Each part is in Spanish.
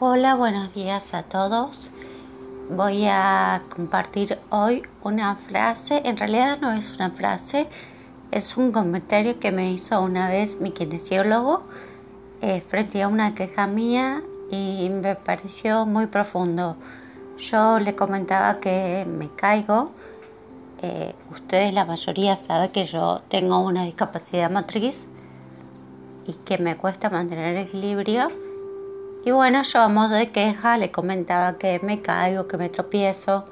Hola, buenos días a todos. Voy a compartir hoy una frase, en realidad no es una frase, es un comentario que me hizo una vez mi kinesiólogo eh, frente a una queja mía y me pareció muy profundo. Yo le comentaba que me caigo. Eh, ustedes la mayoría saben que yo tengo una discapacidad motriz y que me cuesta mantener el equilibrio y bueno, yo a modo de queja le comentaba que me caigo, que me tropiezo.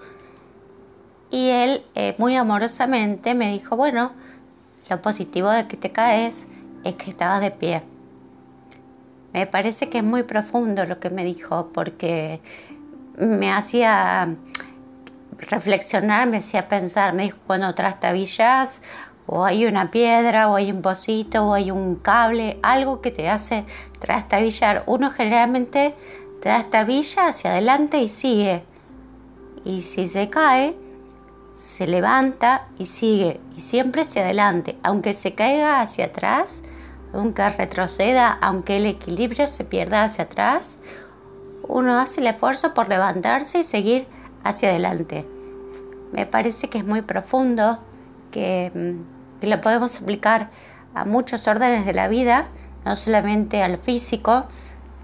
Y él eh, muy amorosamente me dijo, bueno, lo positivo de que te caes es que estabas de pie. Me parece que es muy profundo lo que me dijo porque me hacía reflexionar, me hacía pensar, me dijo, cuando trastabillas o hay una piedra, o hay un pocito, o hay un cable, algo que te hace trastabillar. Uno generalmente trastabilla hacia adelante y sigue. Y si se cae, se levanta y sigue. Y siempre hacia adelante. Aunque se caiga hacia atrás, aunque retroceda, aunque el equilibrio se pierda hacia atrás, uno hace el esfuerzo por levantarse y seguir hacia adelante. Me parece que es muy profundo que, mm, lo podemos aplicar a muchos órdenes de la vida, no solamente al físico,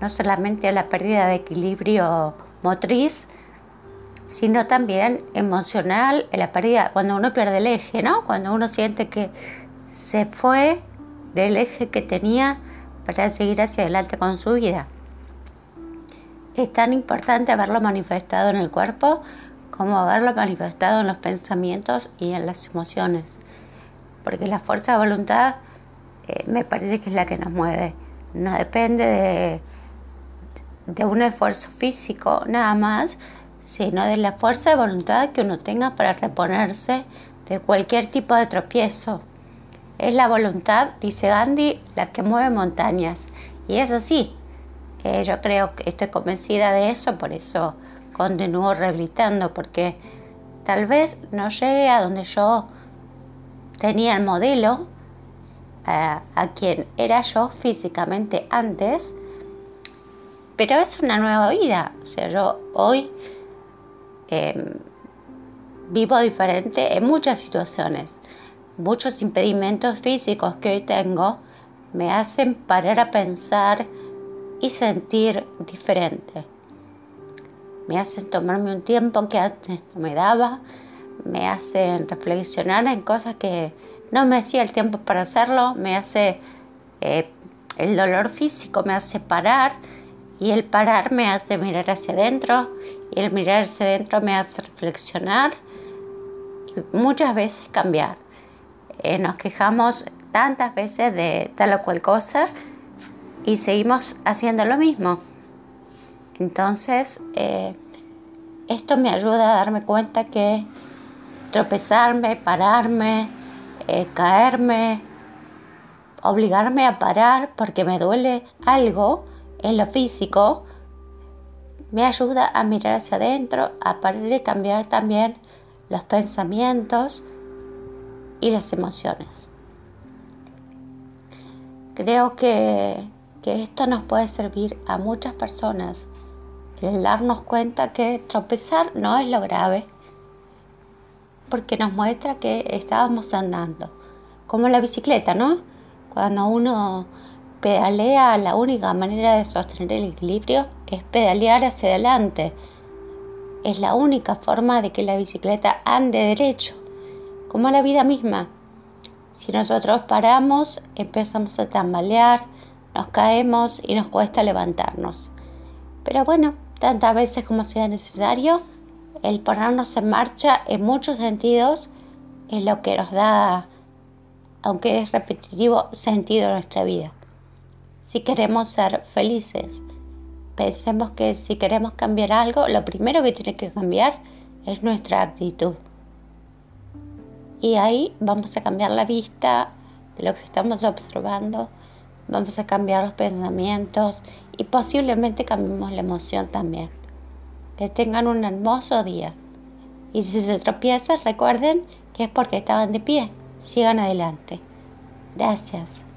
no solamente a la pérdida de equilibrio motriz, sino también emocional, la pérdida, cuando uno pierde el eje, ¿no? Cuando uno siente que se fue del eje que tenía para seguir hacia adelante con su vida. Es tan importante haberlo manifestado en el cuerpo como haberlo manifestado en los pensamientos y en las emociones. Porque la fuerza de voluntad eh, me parece que es la que nos mueve. No depende de, un esfuerzo físico nada más, sino de la fuerza de voluntad que uno tenga para reponerse de cualquier tipo de tropiezo. Es la voluntad, dice Gandhi, la que mueve montañas. Y es así. Eh, yo creo que estoy convencida de eso, por eso continúo rehabilitando porque tal vez no llegue a donde yo tenía el modelo, a, quien era yo físicamente antes, pero es una nueva vida. O sea, yo hoy em, vivo diferente en muchas situaciones. Muchos impedimentos físicos que hoy tengo me hacen parar a pensar y sentir diferente me hacen tomarme un tiempo que antes no me daba, me hacen reflexionar en cosas que no me hacía el tiempo para hacerlo, me hace eh, el dolor físico, me hace parar y el parar me hace mirar hacia adentro y el mirar hacia adentro me hace reflexionar y muchas veces cambiar. Eh, nos quejamos tantas veces de tal o cual cosa y seguimos haciendo lo mismo. Entonces, eh, esto me ayuda a darme cuenta que tropezarme, pararme, eh, caerme, obligarme a parar porque me duele algo en lo físico, me ayuda a mirar hacia adentro, a parar y cambiar también los pensamientos y las emociones. Creo que, que esto nos puede servir a muchas personas el darnos cuenta que tropezar no es lo grave, porque nos muestra que estábamos andando, como la bicicleta, ¿no? Cuando uno pedalea, la única manera de sostener el equilibrio es pedalear hacia adelante. Es la única forma de que la bicicleta ande derecho, como la vida misma. Si nosotros paramos, empezamos a tambalear, nos caemos y nos cuesta levantarnos. Pero bueno, tantas veces como sea necesario, el ponernos en marcha en muchos sentidos es lo que nos da, aunque es repetitivo, sentido a nuestra vida. Si queremos ser felices, pensemos que si queremos cambiar algo, lo primero que tiene que cambiar es nuestra actitud. Y ahí vamos a cambiar la vista de lo que estamos observando, vamos a cambiar los pensamientos y posiblemente cambiemos la emoción también. Que tengan un hermoso día. Y si se tropiezan, recuerden que es porque estaban de pie. Sigan adelante. Gracias.